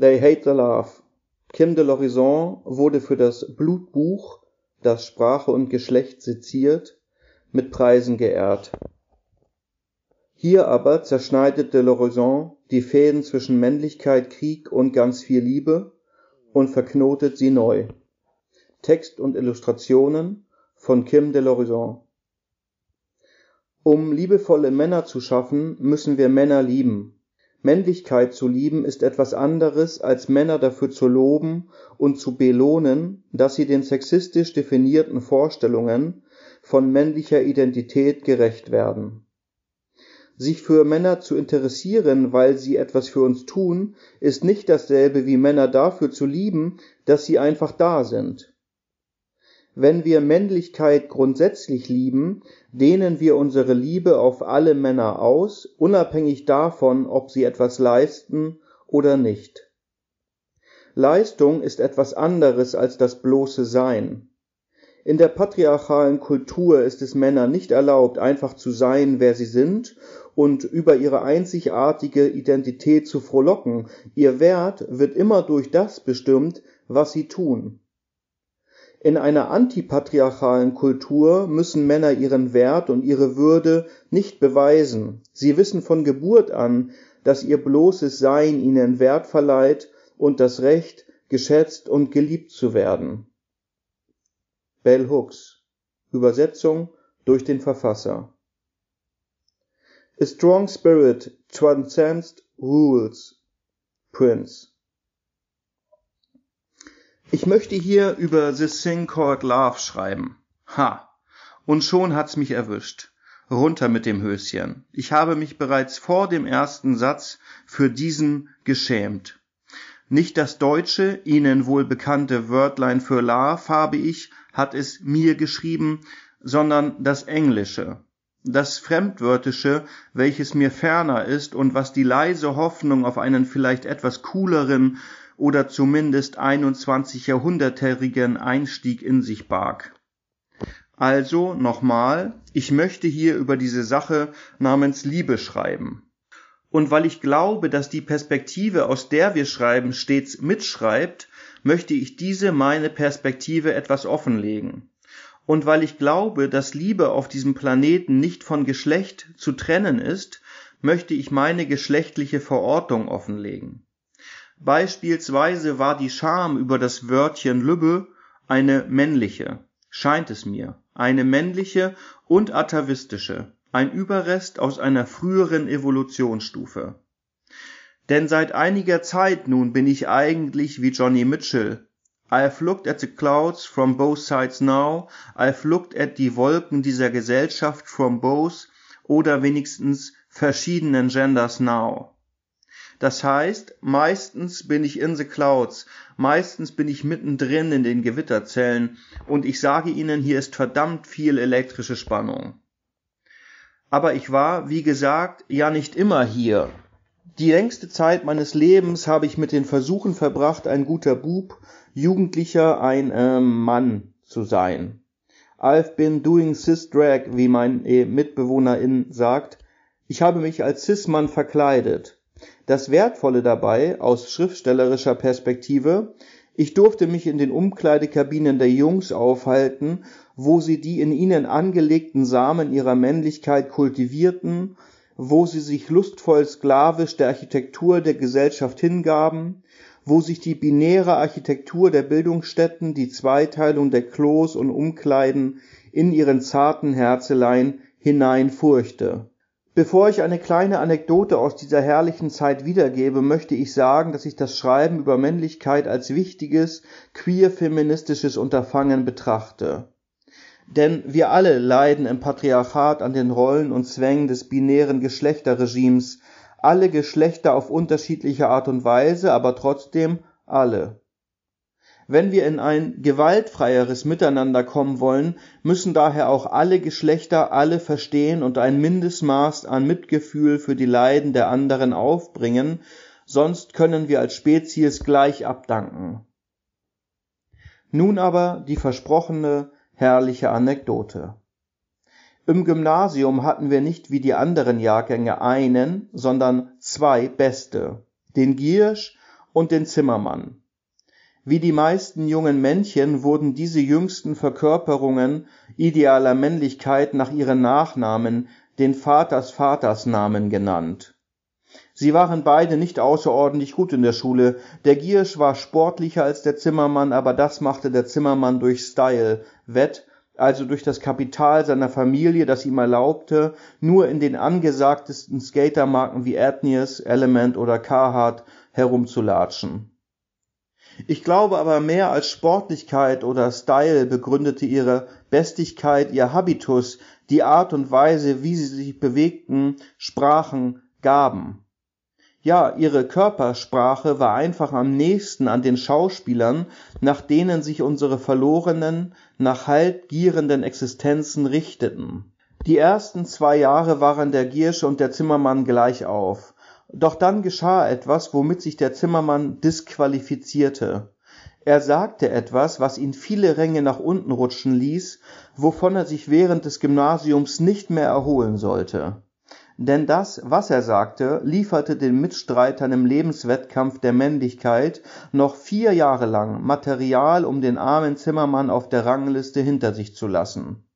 They Hate the Love. Kim de l'Horizon wurde für das Blutbuch, das Sprache und Geschlecht seziert, mit Preisen geehrt. Hier aber zerschneidet de l'Horizon die Fäden zwischen Männlichkeit, Krieg und ganz viel Liebe und verknotet sie neu. Text und Illustrationen von Kim de l'Horizon. Um liebevolle Männer zu schaffen, müssen wir Männer lieben. Männlichkeit zu lieben ist etwas anderes, als Männer dafür zu loben und zu belohnen, dass sie den sexistisch definierten Vorstellungen von männlicher Identität gerecht werden. Sich für Männer zu interessieren, weil sie etwas für uns tun, ist nicht dasselbe wie Männer dafür zu lieben, dass sie einfach da sind. Wenn wir Männlichkeit grundsätzlich lieben, dehnen wir unsere Liebe auf alle Männer aus, unabhängig davon, ob sie etwas leisten oder nicht. Leistung ist etwas anderes als das bloße Sein. In der patriarchalen Kultur ist es Männern nicht erlaubt, einfach zu sein, wer sie sind und über ihre einzigartige Identität zu frohlocken. Ihr Wert wird immer durch das bestimmt, was sie tun. In einer antipatriarchalen Kultur müssen Männer ihren Wert und ihre Würde nicht beweisen. Sie wissen von Geburt an, dass ihr bloßes Sein ihnen Wert verleiht und das Recht, geschätzt und geliebt zu werden. Bell Hooks Übersetzung durch den Verfasser A strong spirit transcends rules. Prince ich möchte hier über The Thing Called Love schreiben. Ha. Und schon hat's mich erwischt. Runter mit dem Höschen. Ich habe mich bereits vor dem ersten Satz für diesen geschämt. Nicht das deutsche, Ihnen wohl bekannte Wörtlein für Love habe ich, hat es mir geschrieben, sondern das englische. Das Fremdwörtische, welches mir ferner ist und was die leise Hoffnung auf einen vielleicht etwas cooleren, oder zumindest 21 Jahrhundertjährigen Einstieg in sich barg. Also nochmal, ich möchte hier über diese Sache namens Liebe schreiben. Und weil ich glaube, dass die Perspektive, aus der wir schreiben, stets mitschreibt, möchte ich diese meine Perspektive etwas offenlegen. Und weil ich glaube, dass Liebe auf diesem Planeten nicht von Geschlecht zu trennen ist, möchte ich meine geschlechtliche Verortung offenlegen. Beispielsweise war die Scham über das Wörtchen Lübbe eine männliche, scheint es mir, eine männliche und atavistische, ein Überrest aus einer früheren Evolutionsstufe. Denn seit einiger Zeit nun bin ich eigentlich wie Johnny Mitchell. I've looked at the clouds from both sides now, I've looked at die Wolken dieser Gesellschaft from both oder wenigstens verschiedenen Genders now. Das heißt, meistens bin ich in the clouds, meistens bin ich mittendrin in den Gewitterzellen und ich sage Ihnen, hier ist verdammt viel elektrische Spannung. Aber ich war, wie gesagt, ja nicht immer hier. Die längste Zeit meines Lebens habe ich mit den Versuchen verbracht, ein guter Bub, Jugendlicher, ein äh, Mann zu sein. I've been doing cis drag, wie mein äh, Mitbewohnerin sagt. Ich habe mich als Cis-Mann verkleidet. Das Wertvolle dabei aus schriftstellerischer Perspektive, ich durfte mich in den Umkleidekabinen der Jungs aufhalten, wo sie die in ihnen angelegten Samen ihrer Männlichkeit kultivierten, wo sie sich lustvoll sklavisch der Architektur der Gesellschaft hingaben, wo sich die binäre Architektur der Bildungsstätten, die Zweiteilung der Klos und Umkleiden in ihren zarten Herzelein hineinfurchte Bevor ich eine kleine Anekdote aus dieser herrlichen Zeit wiedergebe, möchte ich sagen, dass ich das Schreiben über Männlichkeit als wichtiges queer-feministisches Unterfangen betrachte. Denn wir alle leiden im Patriarchat an den Rollen und Zwängen des binären Geschlechterregimes, alle Geschlechter auf unterschiedliche Art und Weise, aber trotzdem alle. Wenn wir in ein gewaltfreieres Miteinander kommen wollen, müssen daher auch alle Geschlechter alle verstehen und ein Mindestmaß an Mitgefühl für die Leiden der anderen aufbringen, sonst können wir als Spezies gleich abdanken. Nun aber die versprochene herrliche Anekdote. Im Gymnasium hatten wir nicht wie die anderen Jahrgänge einen, sondern zwei Beste, den Giersch und den Zimmermann. Wie die meisten jungen Männchen wurden diese jüngsten Verkörperungen idealer Männlichkeit nach ihren Nachnamen, den Vaters Vatersnamen genannt. Sie waren beide nicht außerordentlich gut in der Schule. Der Giersch war sportlicher als der Zimmermann, aber das machte der Zimmermann durch Style wett, also durch das Kapital seiner Familie, das ihm erlaubte, nur in den angesagtesten Skatermarken wie Athneas, Element oder Carhartt herumzulatschen. Ich glaube aber mehr als Sportlichkeit oder Style begründete ihre Bestigkeit ihr Habitus, die Art und Weise, wie sie sich bewegten, sprachen, gaben. Ja, ihre Körpersprache war einfach am nächsten an den Schauspielern, nach denen sich unsere verlorenen, nach Halt gierenden Existenzen richteten. Die ersten zwei Jahre waren der Giersche und der Zimmermann gleich auf. Doch dann geschah etwas, womit sich der Zimmermann disqualifizierte. Er sagte etwas, was ihn viele Ränge nach unten rutschen ließ, wovon er sich während des Gymnasiums nicht mehr erholen sollte. Denn das, was er sagte, lieferte den Mitstreitern im Lebenswettkampf der Männlichkeit noch vier Jahre lang Material, um den armen Zimmermann auf der Rangliste hinter sich zu lassen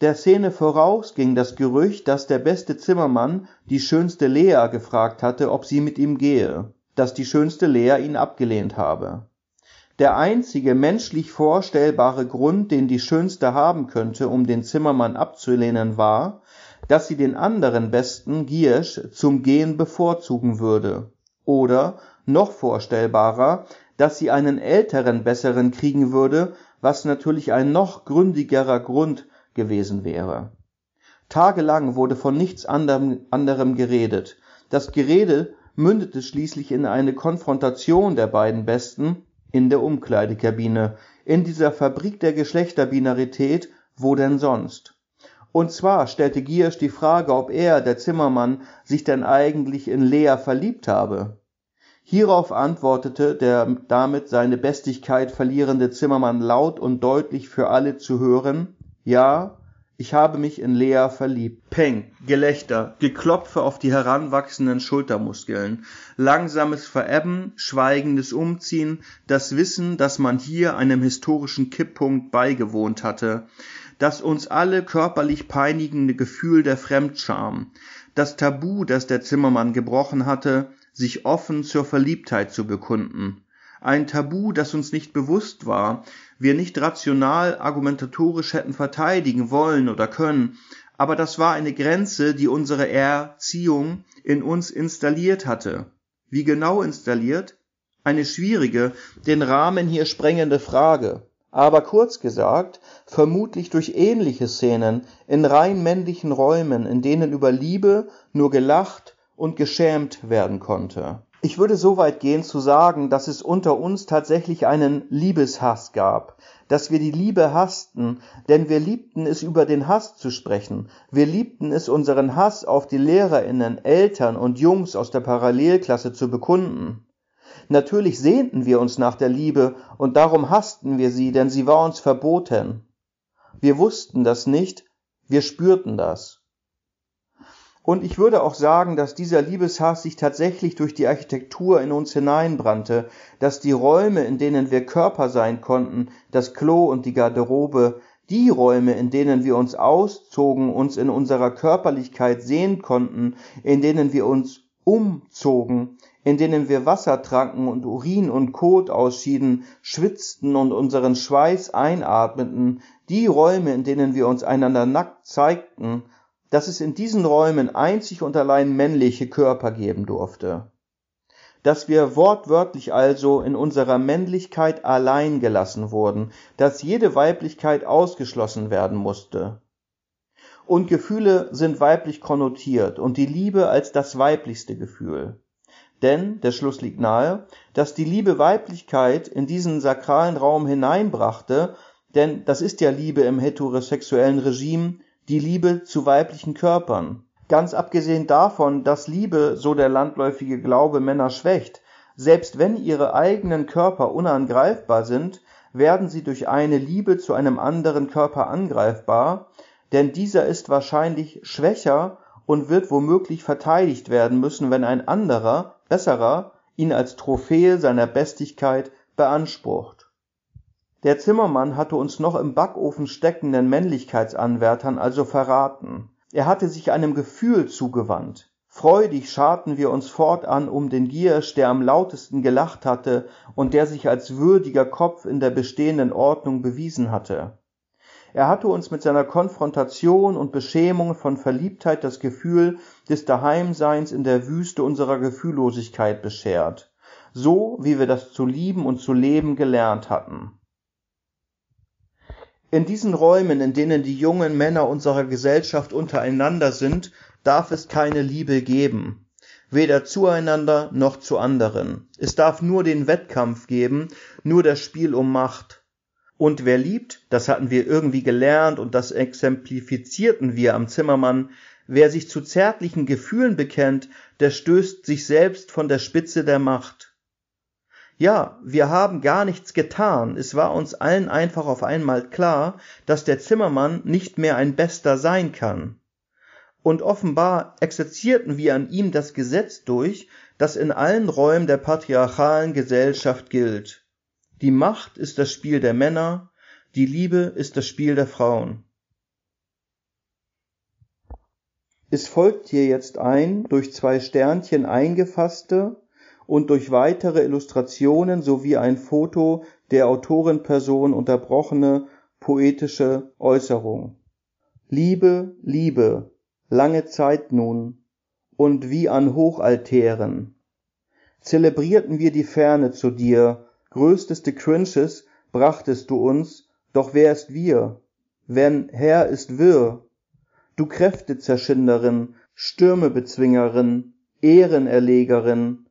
der Szene voraus ging das Gerücht, dass der beste Zimmermann die schönste Lea gefragt hatte, ob sie mit ihm gehe, dass die schönste Lea ihn abgelehnt habe. Der einzige menschlich vorstellbare Grund, den die schönste haben könnte, um den Zimmermann abzulehnen, war, dass sie den anderen besten Giersch zum Gehen bevorzugen würde. Oder, noch vorstellbarer, dass sie einen älteren besseren kriegen würde, was natürlich ein noch gründigerer Grund gewesen wäre. Tagelang wurde von nichts anderem, anderem geredet. Das Gerede mündete schließlich in eine Konfrontation der beiden Besten in der Umkleidekabine, in dieser Fabrik der Geschlechterbinarität, wo denn sonst? Und zwar stellte Giersch die Frage, ob er, der Zimmermann, sich denn eigentlich in Lea verliebt habe. Hierauf antwortete der damit seine Bestigkeit verlierende Zimmermann laut und deutlich für alle zu hören, ja, ich habe mich in Lea verliebt. Peng, Gelächter, Geklopfe auf die heranwachsenden Schultermuskeln, langsames Verebben, schweigendes Umziehen, das Wissen, dass man hier einem historischen Kipppunkt beigewohnt hatte, das uns alle körperlich peinigende Gefühl der Fremdscham, das Tabu, das der Zimmermann gebrochen hatte, sich offen zur Verliebtheit zu bekunden ein Tabu, das uns nicht bewusst war, wir nicht rational argumentatorisch hätten verteidigen wollen oder können, aber das war eine Grenze, die unsere Erziehung in uns installiert hatte. Wie genau installiert? Eine schwierige, den Rahmen hier sprengende Frage. Aber kurz gesagt, vermutlich durch ähnliche Szenen in rein männlichen Räumen, in denen über Liebe nur gelacht und geschämt werden konnte. Ich würde so weit gehen zu sagen, dass es unter uns tatsächlich einen Liebeshass gab, dass wir die Liebe hassten, denn wir liebten es über den Hass zu sprechen, wir liebten es unseren Hass auf die Lehrerinnen, Eltern und Jungs aus der Parallelklasse zu bekunden. Natürlich sehnten wir uns nach der Liebe und darum hassten wir sie, denn sie war uns verboten. Wir wussten das nicht, wir spürten das. Und ich würde auch sagen, dass dieser Liebeshass sich tatsächlich durch die Architektur in uns hineinbrannte, dass die Räume, in denen wir Körper sein konnten, das Klo und die Garderobe, die Räume, in denen wir uns auszogen, uns in unserer Körperlichkeit sehen konnten, in denen wir uns umzogen, in denen wir Wasser tranken und Urin und Kot ausschieden, schwitzten und unseren Schweiß einatmeten, die Räume, in denen wir uns einander nackt zeigten, dass es in diesen Räumen einzig und allein männliche Körper geben durfte, dass wir wortwörtlich also in unserer Männlichkeit allein gelassen wurden, dass jede Weiblichkeit ausgeschlossen werden musste. Und Gefühle sind weiblich konnotiert und die Liebe als das weiblichste Gefühl. Denn der Schluss liegt nahe, dass die Liebe Weiblichkeit in diesen sakralen Raum hineinbrachte, denn das ist ja Liebe im heterosexuellen Regime, die Liebe zu weiblichen Körpern. Ganz abgesehen davon, dass Liebe, so der landläufige Glaube, Männer schwächt, selbst wenn ihre eigenen Körper unangreifbar sind, werden sie durch eine Liebe zu einem anderen Körper angreifbar, denn dieser ist wahrscheinlich schwächer und wird womöglich verteidigt werden müssen, wenn ein anderer, besserer, ihn als Trophäe seiner Bestigkeit beansprucht. Der Zimmermann hatte uns noch im Backofen steckenden Männlichkeitsanwärtern also verraten. Er hatte sich einem Gefühl zugewandt. Freudig scharten wir uns fortan um den Giersch, der am lautesten gelacht hatte und der sich als würdiger Kopf in der bestehenden Ordnung bewiesen hatte. Er hatte uns mit seiner Konfrontation und Beschämung von Verliebtheit das Gefühl des Daheimseins in der Wüste unserer Gefühllosigkeit beschert, so wie wir das zu lieben und zu leben gelernt hatten. In diesen Räumen, in denen die jungen Männer unserer Gesellschaft untereinander sind, darf es keine Liebe geben, weder zueinander noch zu anderen. Es darf nur den Wettkampf geben, nur das Spiel um Macht. Und wer liebt, das hatten wir irgendwie gelernt und das exemplifizierten wir am Zimmermann, wer sich zu zärtlichen Gefühlen bekennt, der stößt sich selbst von der Spitze der Macht. Ja, wir haben gar nichts getan, es war uns allen einfach auf einmal klar, dass der Zimmermann nicht mehr ein Bester sein kann und offenbar exerzierten wir an ihm das Gesetz durch, das in allen Räumen der patriarchalen Gesellschaft gilt. Die Macht ist das Spiel der Männer, die Liebe ist das Spiel der Frauen. Es folgt hier jetzt ein durch zwei Sternchen eingefasste und durch weitere Illustrationen sowie ein Foto der Autorenperson unterbrochene poetische Äußerung. Liebe, Liebe, lange Zeit nun, und wie an Hochaltären. Zelebrierten wir die Ferne zu dir, größteste Cringes brachtest du uns, doch wer ist wir? Wenn Herr ist wirr, du Kräftezerschinderin, Stürmebezwingerin, Ehrenerlegerin,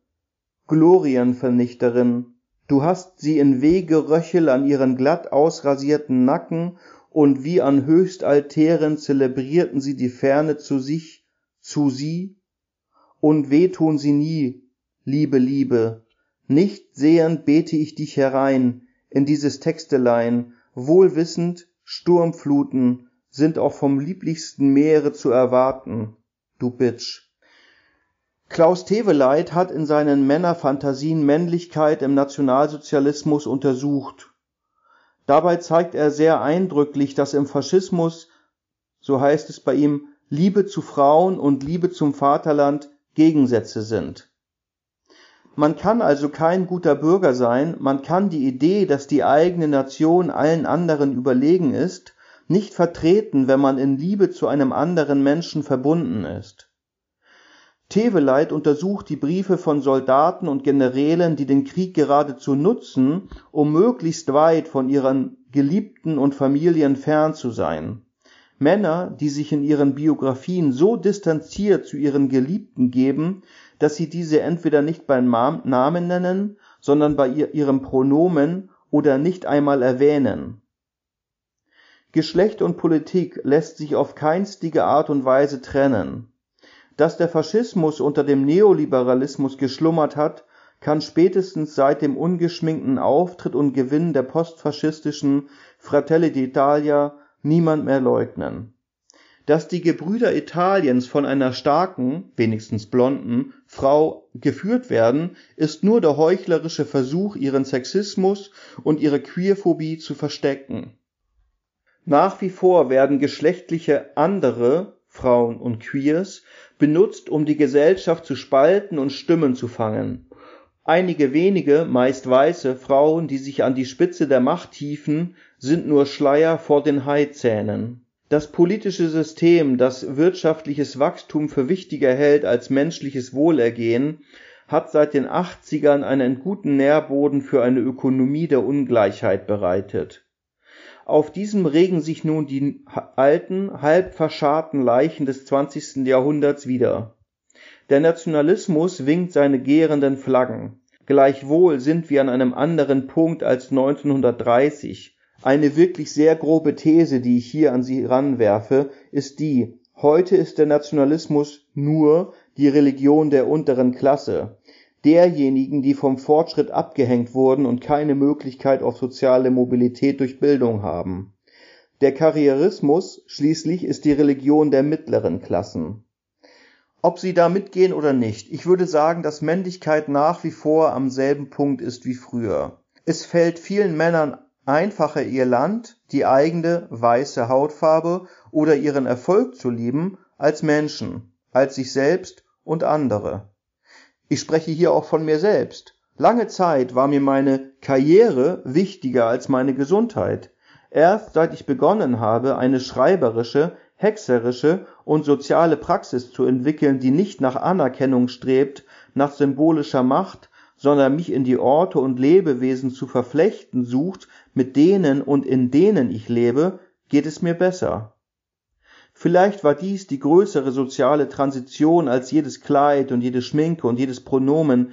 Glorienvernichterin, du hast sie in Wegeröchel an ihren glatt ausrasierten Nacken und wie an Höchstaltären zelebrierten sie die Ferne zu sich, zu sie, und weh tun sie nie, liebe Liebe, nicht sehend bete ich dich herein in dieses Textelein, wohl wissend, Sturmfluten sind auch vom lieblichsten Meere zu erwarten, du Bitch. Klaus Teweleit hat in seinen Männerfantasien Männlichkeit im Nationalsozialismus untersucht Dabei zeigt er sehr eindrücklich, dass im Faschismus, so heißt es bei ihm, Liebe zu Frauen und Liebe zum Vaterland Gegensätze sind. Man kann also kein guter Bürger sein, man kann die Idee, dass die eigene Nation allen anderen überlegen ist, nicht vertreten, wenn man in Liebe zu einem anderen Menschen verbunden ist. Teveleit untersucht die Briefe von Soldaten und Generälen, die den Krieg geradezu nutzen, um möglichst weit von ihren Geliebten und Familien fern zu sein. Männer, die sich in ihren Biografien so distanziert zu ihren Geliebten geben, dass sie diese entweder nicht beim Namen nennen, sondern bei ihrem Pronomen oder nicht einmal erwähnen. Geschlecht und Politik lässt sich auf keinstige Art und Weise trennen dass der Faschismus unter dem Neoliberalismus geschlummert hat, kann spätestens seit dem ungeschminkten Auftritt und Gewinn der postfaschistischen Fratelli d'Italia niemand mehr leugnen. Dass die Gebrüder Italiens von einer starken, wenigstens blonden, Frau geführt werden, ist nur der heuchlerische Versuch, ihren Sexismus und ihre Queerphobie zu verstecken. Nach wie vor werden geschlechtliche andere Frauen und Queers benutzt, um die Gesellschaft zu spalten und Stimmen zu fangen. Einige wenige, meist weiße, Frauen, die sich an die Spitze der Macht hieven, sind nur Schleier vor den Haizähnen. Das politische System, das wirtschaftliches Wachstum für wichtiger hält als menschliches Wohlergehen, hat seit den 80ern einen guten Nährboden für eine Ökonomie der Ungleichheit bereitet auf diesem regen sich nun die alten, halb verscharrten Leichen des 20. Jahrhunderts wieder. Der Nationalismus winkt seine gärenden Flaggen. Gleichwohl sind wir an einem anderen Punkt als 1930. Eine wirklich sehr grobe These, die ich hier an Sie ranwerfe, ist die, heute ist der Nationalismus nur die Religion der unteren Klasse derjenigen, die vom Fortschritt abgehängt wurden und keine Möglichkeit auf soziale Mobilität durch Bildung haben. Der Karrierismus schließlich ist die Religion der mittleren Klassen. ob Sie da mitgehen oder nicht. Ich würde sagen, dass Männlichkeit nach wie vor am selben Punkt ist wie früher. Es fällt vielen Männern einfacher, ihr Land, die eigene weiße Hautfarbe oder ihren Erfolg zu lieben, als Menschen, als sich selbst und andere. Ich spreche hier auch von mir selbst. Lange Zeit war mir meine Karriere wichtiger als meine Gesundheit. Erst seit ich begonnen habe, eine schreiberische, hexerische und soziale Praxis zu entwickeln, die nicht nach Anerkennung strebt, nach symbolischer Macht, sondern mich in die Orte und Lebewesen zu verflechten sucht, mit denen und in denen ich lebe, geht es mir besser. Vielleicht war dies die größere soziale Transition als jedes Kleid und jede Schminke und jedes Pronomen,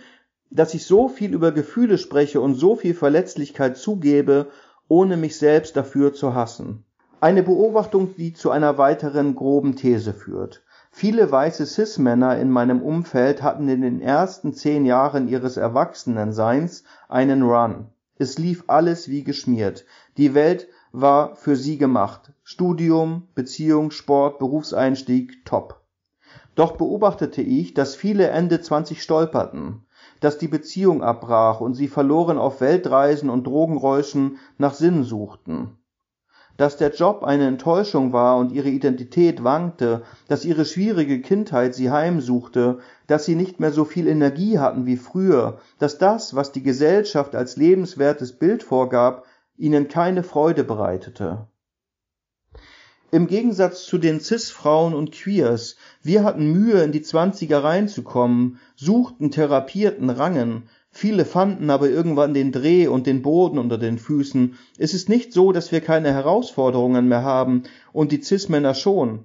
dass ich so viel über Gefühle spreche und so viel Verletzlichkeit zugebe, ohne mich selbst dafür zu hassen. Eine Beobachtung, die zu einer weiteren groben These führt. Viele weiße Cis-Männer in meinem Umfeld hatten in den ersten zehn Jahren ihres Erwachsenenseins einen Run. Es lief alles wie geschmiert. Die Welt war für sie gemacht. Studium, Beziehung, Sport, Berufseinstieg, top. Doch beobachtete ich, dass viele Ende 20 stolperten, dass die Beziehung abbrach und sie verloren auf Weltreisen und Drogenräuschen nach Sinn suchten dass der Job eine Enttäuschung war und ihre Identität wankte, dass ihre schwierige Kindheit sie heimsuchte, dass sie nicht mehr so viel Energie hatten wie früher, dass das, was die Gesellschaft als lebenswertes Bild vorgab, ihnen keine Freude bereitete. Im Gegensatz zu den Cis-Frauen und Queers, wir hatten Mühe, in die Zwanziger reinzukommen, suchten, therapierten, rangen, Viele fanden aber irgendwann den Dreh und den Boden unter den Füßen. Es ist nicht so, dass wir keine Herausforderungen mehr haben und die Cis-Männer schon.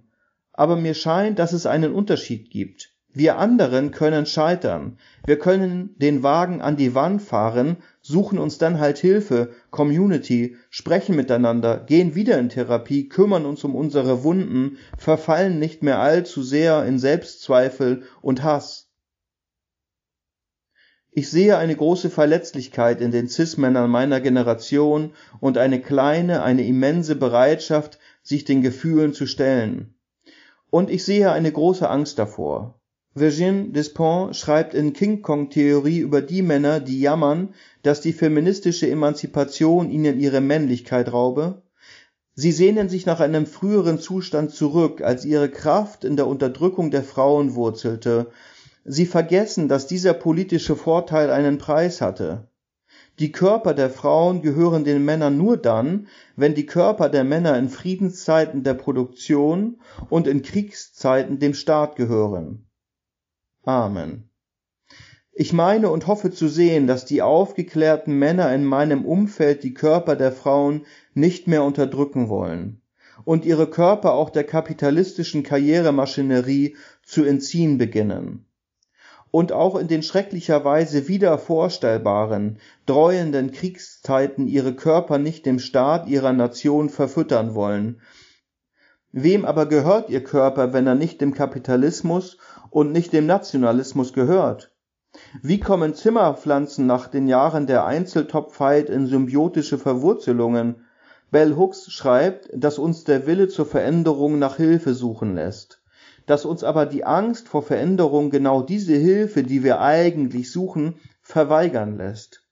Aber mir scheint, dass es einen Unterschied gibt. Wir anderen können scheitern. Wir können den Wagen an die Wand fahren, suchen uns dann halt Hilfe, Community, sprechen miteinander, gehen wieder in Therapie, kümmern uns um unsere Wunden, verfallen nicht mehr allzu sehr in Selbstzweifel und Hass. Ich sehe eine große Verletzlichkeit in den Cis-Männern meiner Generation und eine kleine, eine immense Bereitschaft, sich den Gefühlen zu stellen. Und ich sehe eine große Angst davor. Virgin Despont schreibt in King Kong Theorie über die Männer, die jammern, dass die feministische Emanzipation ihnen ihre Männlichkeit raube. Sie sehnen sich nach einem früheren Zustand zurück, als ihre Kraft in der Unterdrückung der Frauen wurzelte, Sie vergessen, dass dieser politische Vorteil einen Preis hatte. Die Körper der Frauen gehören den Männern nur dann, wenn die Körper der Männer in Friedenszeiten der Produktion und in Kriegszeiten dem Staat gehören. Amen. Ich meine und hoffe zu sehen, dass die aufgeklärten Männer in meinem Umfeld die Körper der Frauen nicht mehr unterdrücken wollen und ihre Körper auch der kapitalistischen Karrieremaschinerie zu entziehen beginnen und auch in den schrecklicherweise wieder vorstellbaren, dreuenden Kriegszeiten ihre Körper nicht dem Staat ihrer Nation verfüttern wollen. Wem aber gehört ihr Körper, wenn er nicht dem Kapitalismus und nicht dem Nationalismus gehört? Wie kommen Zimmerpflanzen nach den Jahren der Einzeltopfheit in symbiotische Verwurzelungen? Bell Hooks schreibt, dass uns der Wille zur Veränderung nach Hilfe suchen lässt dass uns aber die Angst vor Veränderung genau diese Hilfe, die wir eigentlich suchen, verweigern lässt.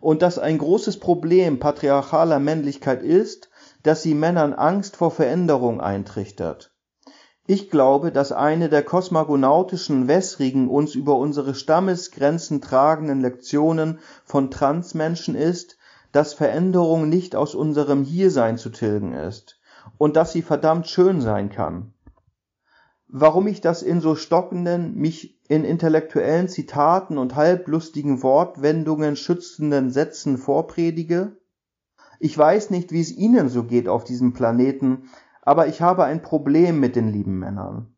Und dass ein großes Problem patriarchaler Männlichkeit ist, dass sie Männern Angst vor Veränderung eintrichtert. Ich glaube, dass eine der kosmogonautischen wässrigen uns über unsere Stammesgrenzen tragenden Lektionen von Transmenschen ist, dass Veränderung nicht aus unserem Hiersein zu tilgen ist und dass sie verdammt schön sein kann warum ich das in so stockenden, mich in intellektuellen Zitaten und halblustigen Wortwendungen schützenden Sätzen vorpredige? Ich weiß nicht, wie es Ihnen so geht auf diesem Planeten, aber ich habe ein Problem mit den lieben Männern.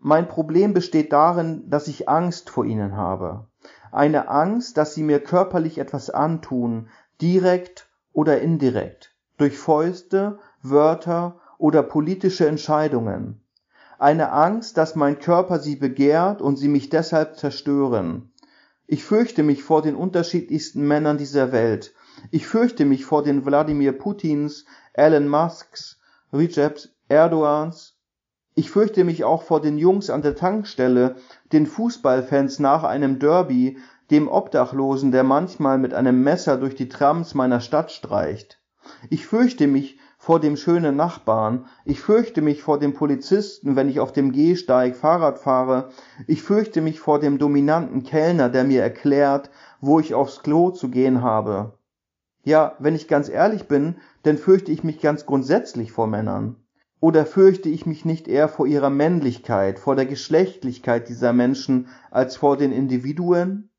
Mein Problem besteht darin, dass ich Angst vor ihnen habe. Eine Angst, dass sie mir körperlich etwas antun, direkt oder indirekt, durch Fäuste, Wörter oder politische Entscheidungen eine Angst, dass mein Körper sie begehrt und sie mich deshalb zerstören. Ich fürchte mich vor den unterschiedlichsten Männern dieser Welt. Ich fürchte mich vor den Wladimir Putins, Elon Musks, Recep Erdogans, Ich fürchte mich auch vor den Jungs an der Tankstelle, den Fußballfans nach einem Derby, dem Obdachlosen, der manchmal mit einem Messer durch die Trams meiner Stadt streicht. Ich fürchte mich vor dem schönen Nachbarn, ich fürchte mich vor dem Polizisten, wenn ich auf dem Gehsteig Fahrrad fahre, ich fürchte mich vor dem dominanten Kellner, der mir erklärt, wo ich aufs Klo zu gehen habe. Ja, wenn ich ganz ehrlich bin, dann fürchte ich mich ganz grundsätzlich vor Männern. Oder fürchte ich mich nicht eher vor ihrer Männlichkeit, vor der Geschlechtlichkeit dieser Menschen als vor den Individuen?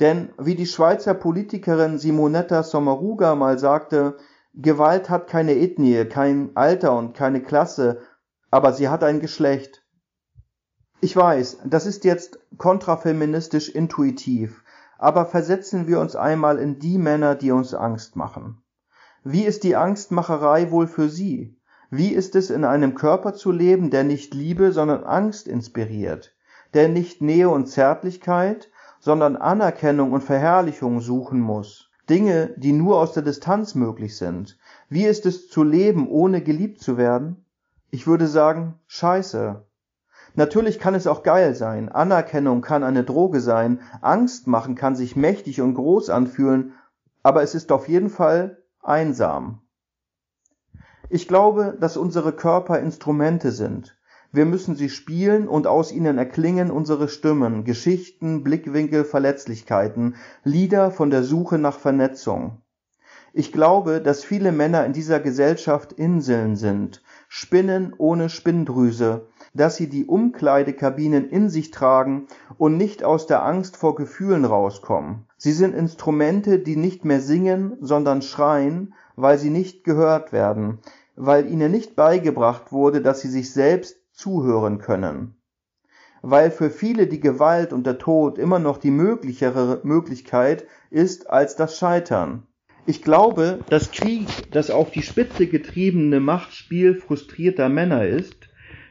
Denn wie die Schweizer Politikerin Simonetta Sommaruga mal sagte, Gewalt hat keine Ethnie, kein Alter und keine Klasse, aber sie hat ein Geschlecht. Ich weiß, das ist jetzt kontrafeministisch intuitiv, aber versetzen wir uns einmal in die Männer, die uns Angst machen. Wie ist die Angstmacherei wohl für sie? Wie ist es, in einem Körper zu leben, der nicht Liebe, sondern Angst inspiriert, der nicht Nähe und Zärtlichkeit, sondern Anerkennung und Verherrlichung suchen muss, Dinge, die nur aus der Distanz möglich sind? Wie ist es zu leben, ohne geliebt zu werden? Ich würde sagen, scheiße. Natürlich kann es auch geil sein, Anerkennung kann eine Droge sein, Angst machen kann sich mächtig und groß anfühlen, aber es ist auf jeden Fall einsam. Ich glaube, dass unsere Körper Instrumente sind. Wir müssen sie spielen und aus ihnen erklingen unsere Stimmen, Geschichten, Blickwinkel, Verletzlichkeiten, Lieder von der Suche nach Vernetzung. Ich glaube, dass viele Männer in dieser Gesellschaft Inseln sind, Spinnen ohne Spinndrüse, dass sie die Umkleidekabinen in sich tragen und nicht aus der Angst vor Gefühlen rauskommen. Sie sind Instrumente, die nicht mehr singen, sondern schreien, weil sie nicht gehört werden, weil ihnen nicht beigebracht wurde, dass sie sich selbst zuhören können. Weil für viele die Gewalt und der Tod immer noch die möglichere Möglichkeit ist als das Scheitern. Ich glaube, dass Krieg das auf die Spitze getriebene Machtspiel frustrierter Männer ist,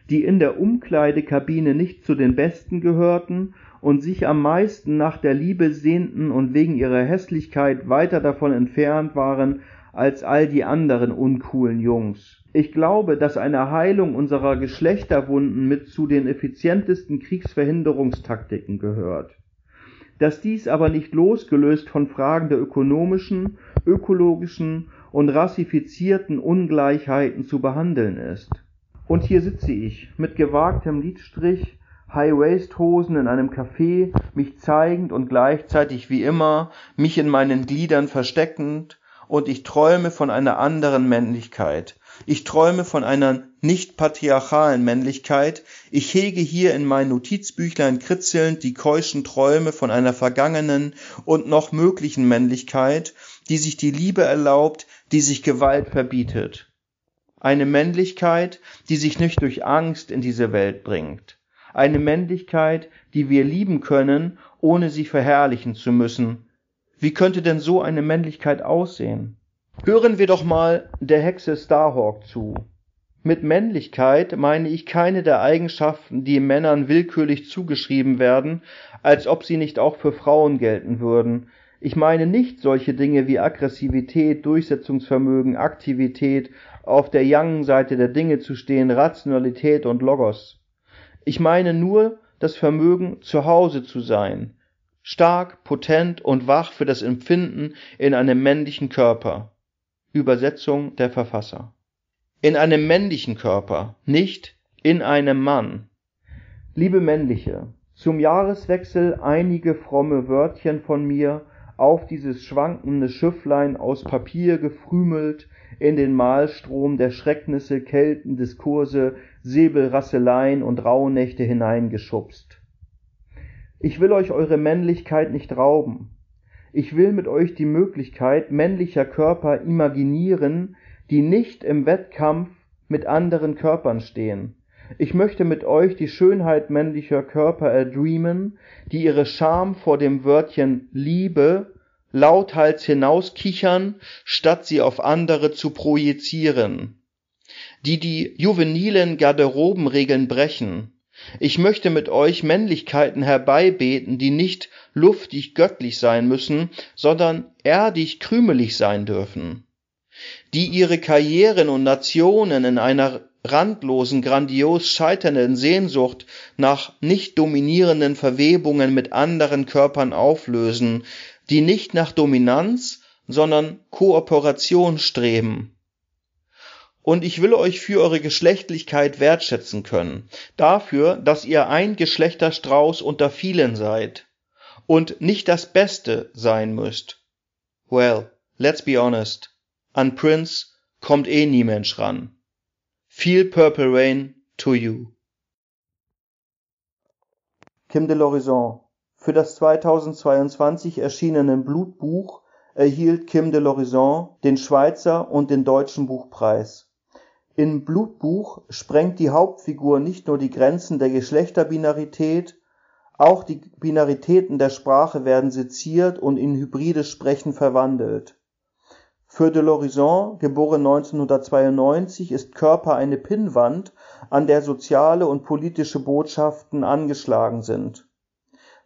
die in der Umkleidekabine nicht zu den Besten gehörten und sich am meisten nach der Liebe sehnten und wegen ihrer Hässlichkeit weiter davon entfernt waren als all die anderen uncoolen Jungs. Ich glaube, dass eine Heilung unserer Geschlechterwunden mit zu den effizientesten Kriegsverhinderungstaktiken gehört. Dass dies aber nicht losgelöst von Fragen der ökonomischen, ökologischen und rassifizierten Ungleichheiten zu behandeln ist. Und hier sitze ich, mit gewagtem Lidstrich, High-Waist-Hosen in einem Café, mich zeigend und gleichzeitig wie immer, mich in meinen Gliedern versteckend, und ich träume von einer anderen Männlichkeit. Ich träume von einer nicht patriarchalen Männlichkeit. Ich hege hier in mein Notizbüchlein kritzelnd die keuschen Träume von einer vergangenen und noch möglichen Männlichkeit, die sich die Liebe erlaubt, die sich Gewalt verbietet. Eine Männlichkeit, die sich nicht durch Angst in diese Welt bringt. Eine Männlichkeit, die wir lieben können, ohne sie verherrlichen zu müssen, wie könnte denn so eine Männlichkeit aussehen? Hören wir doch mal der Hexe Starhawk zu. Mit Männlichkeit meine ich keine der Eigenschaften, die Männern willkürlich zugeschrieben werden, als ob sie nicht auch für Frauen gelten würden. Ich meine nicht solche Dinge wie Aggressivität, Durchsetzungsvermögen, Aktivität, auf der Yang-Seite der Dinge zu stehen, Rationalität und Logos. Ich meine nur das Vermögen, zu Hause zu sein, stark, potent und wach für das Empfinden in einem männlichen Körper. Übersetzung der Verfasser. In einem männlichen Körper, nicht in einem Mann. Liebe Männliche, zum Jahreswechsel einige fromme Wörtchen von mir auf dieses schwankende Schifflein aus Papier gefrümelt in den Mahlstrom der Schrecknisse, Kelten, Diskurse, Säbelrasseleien und Rauhnächte hineingeschubst ich will euch eure Männlichkeit nicht rauben. Ich will mit euch die Möglichkeit männlicher Körper imaginieren, die nicht im Wettkampf mit anderen Körpern stehen. Ich möchte mit euch die Schönheit männlicher Körper erdreamen, die ihre Scham vor dem Wörtchen Liebe lauthals hinauskichern, statt sie auf andere zu projizieren, die die juvenilen Garderobenregeln brechen, ich möchte mit euch Männlichkeiten herbeibeten, die nicht luftig göttlich sein müssen, sondern erdig krümelig sein dürfen. Die ihre Karrieren und Nationen in einer randlosen, grandios scheiternden Sehnsucht nach nicht dominierenden Verwebungen mit anderen Körpern auflösen, die nicht nach Dominanz, sondern Kooperation streben. Und ich will euch für eure Geschlechtlichkeit wertschätzen können, dafür, dass ihr ein Geschlechterstrauß unter vielen seid und nicht das Beste sein müsst. Well, let's be honest, an Prince kommt eh nie Mensch ran. Viel Purple Rain to you. Kim de l'Horizon. Für das 2022 erschienene Blutbuch erhielt Kim de l'Horizon den Schweizer und den Deutschen Buchpreis. In Blutbuch sprengt die Hauptfigur nicht nur die Grenzen der Geschlechterbinarität, auch die Binaritäten der Sprache werden seziert und in hybrides Sprechen verwandelt für de l'Horizon geboren 1992, ist Körper eine Pinnwand, an der soziale und politische Botschaften angeschlagen sind.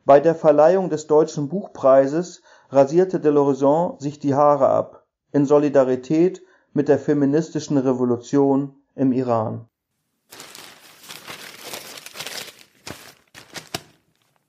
Bei der Verleihung des Deutschen Buchpreises rasierte de l'Horizon sich die Haare ab, in Solidarität mit der feministischen Revolution im Iran